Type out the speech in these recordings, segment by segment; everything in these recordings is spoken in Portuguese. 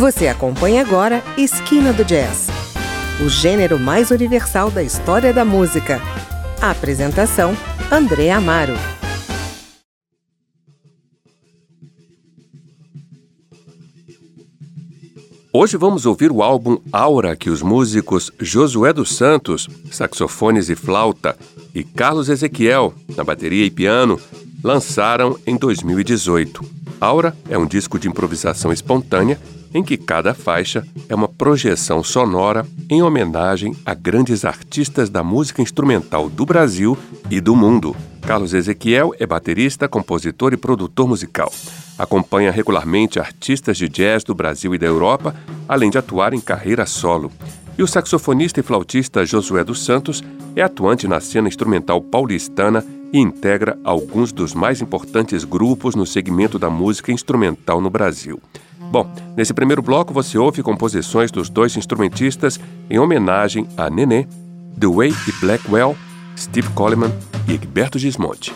Você acompanha agora Esquina do Jazz, o gênero mais universal da história da música. A apresentação: André Amaro. Hoje vamos ouvir o álbum Aura que os músicos Josué dos Santos, saxofones e flauta, e Carlos Ezequiel, na bateria e piano, lançaram em 2018. Aura é um disco de improvisação espontânea em que cada faixa é uma projeção sonora em homenagem a grandes artistas da música instrumental do Brasil e do mundo. Carlos Ezequiel é baterista, compositor e produtor musical. Acompanha regularmente artistas de jazz do Brasil e da Europa, além de atuar em carreira solo. E o saxofonista e flautista Josué dos Santos é atuante na cena instrumental paulistana e integra alguns dos mais importantes grupos no segmento da música instrumental no Brasil. Bom, nesse primeiro bloco você ouve composições dos dois instrumentistas em homenagem a Nenê, Way e Blackwell, Steve Coleman e Egberto Gismonte.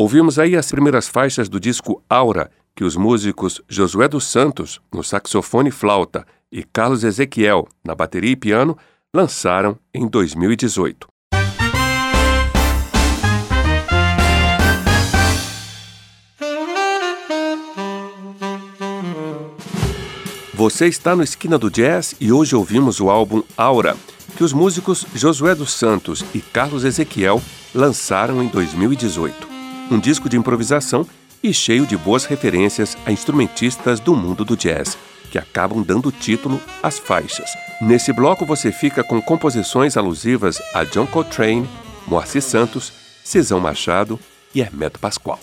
Ouvimos aí as primeiras faixas do disco Aura, que os músicos Josué dos Santos, no saxofone e flauta, e Carlos Ezequiel, na bateria e piano, lançaram em 2018. Você está no Esquina do Jazz e hoje ouvimos o álbum Aura, que os músicos Josué dos Santos e Carlos Ezequiel lançaram em 2018 um disco de improvisação e cheio de boas referências a instrumentistas do mundo do jazz, que acabam dando título às faixas. Nesse bloco você fica com composições alusivas a John Coltrane, Moacir Santos, Cisão Machado e Hermeto Pascoal.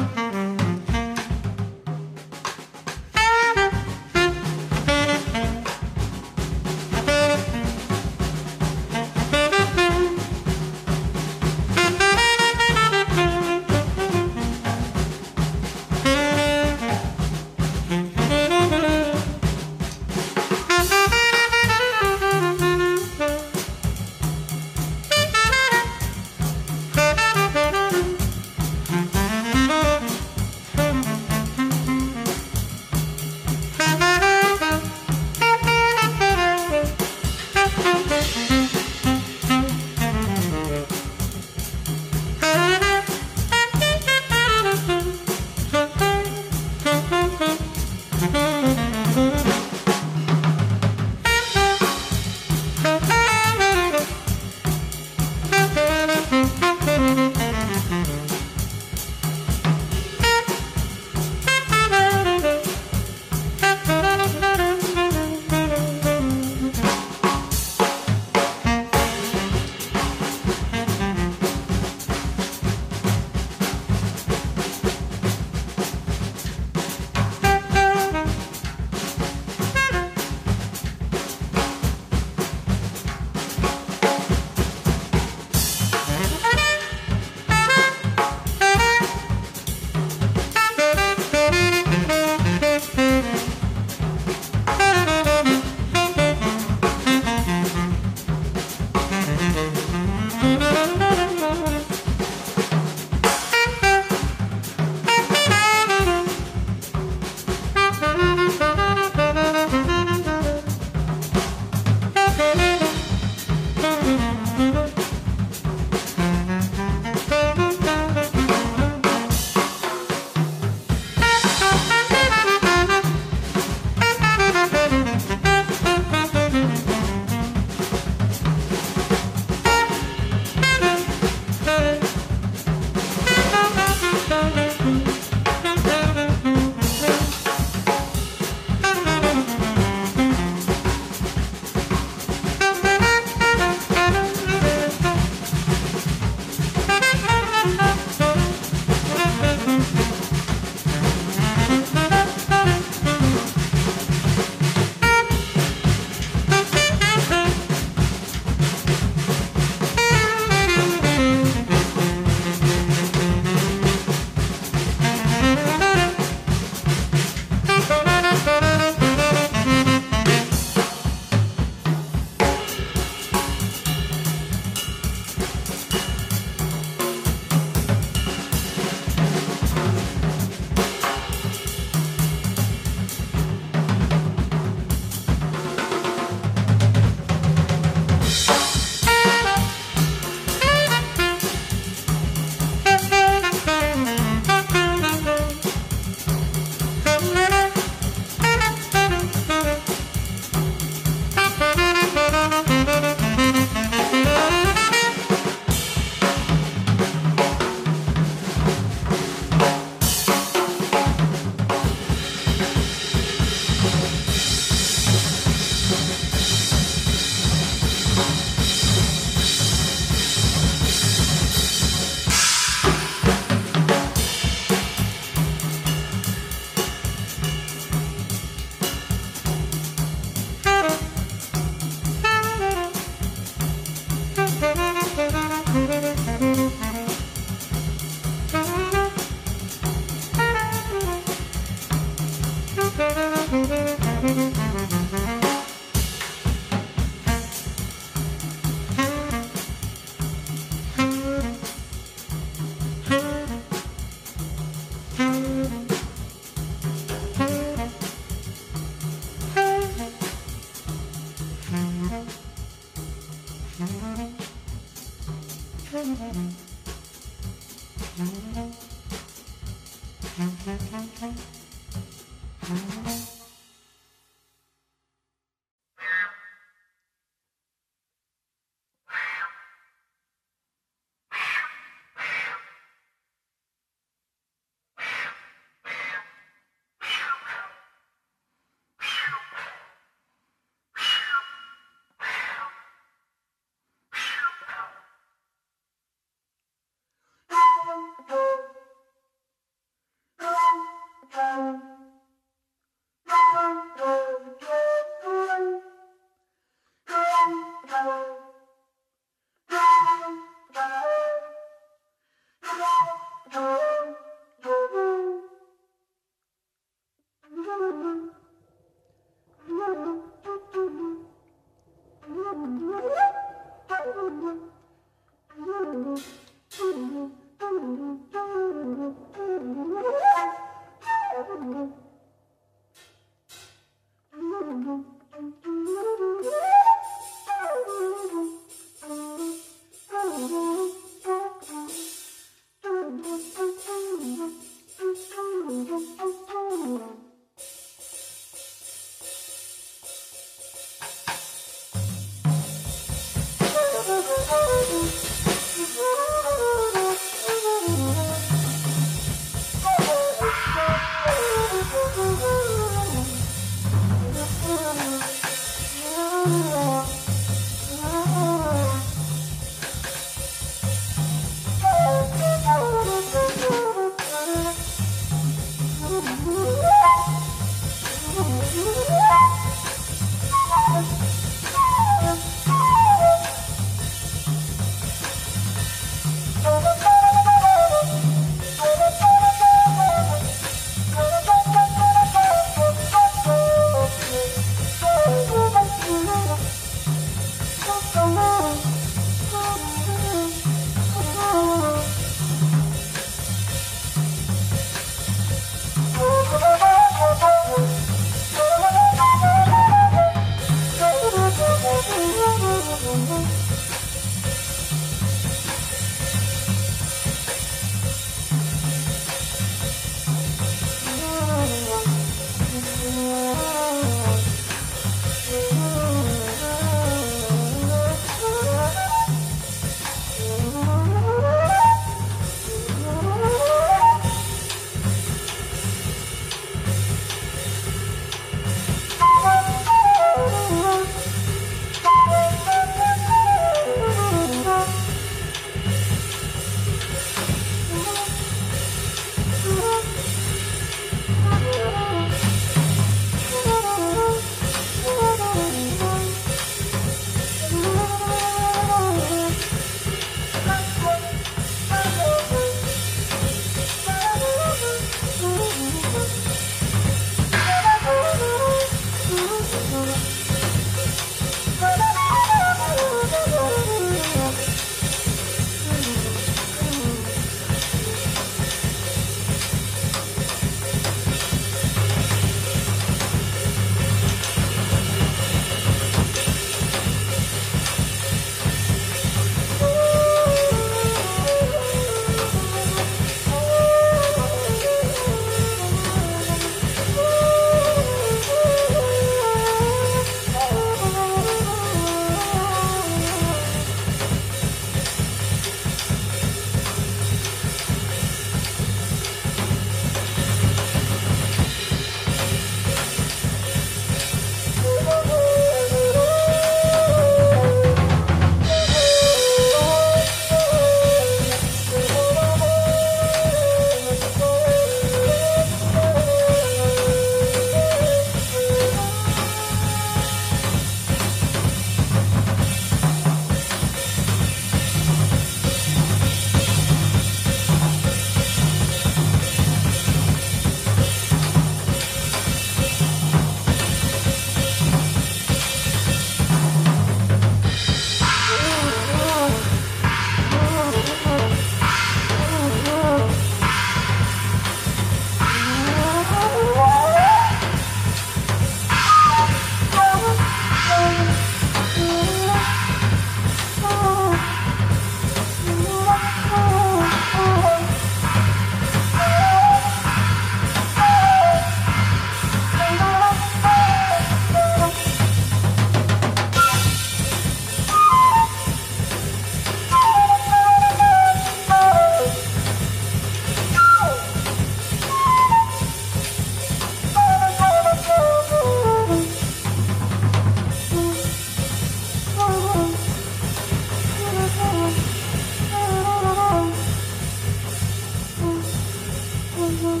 Oh,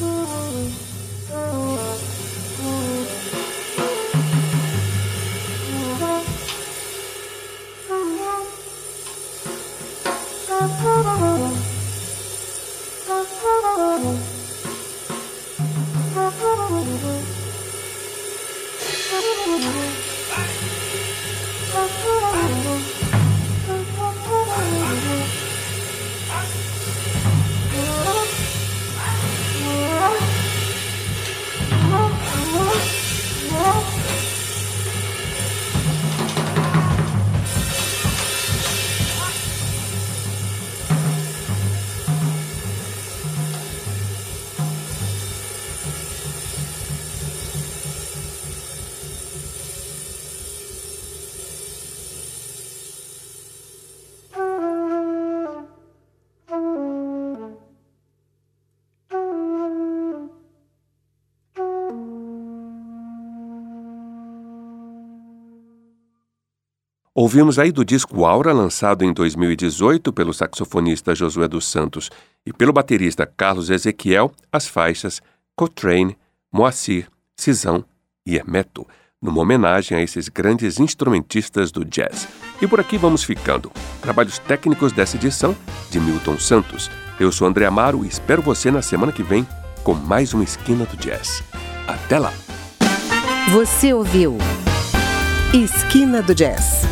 oh, oh, oh, Ouvimos aí do disco Aura, lançado em 2018 pelo saxofonista Josué dos Santos e pelo baterista Carlos Ezequiel, as faixas Coltrane, Moacir, Cisão e Hermeto, numa homenagem a esses grandes instrumentistas do jazz. E por aqui vamos ficando. Trabalhos técnicos dessa edição de Milton Santos. Eu sou André Amaro e espero você na semana que vem com mais uma Esquina do Jazz. Até lá! Você ouviu Esquina do Jazz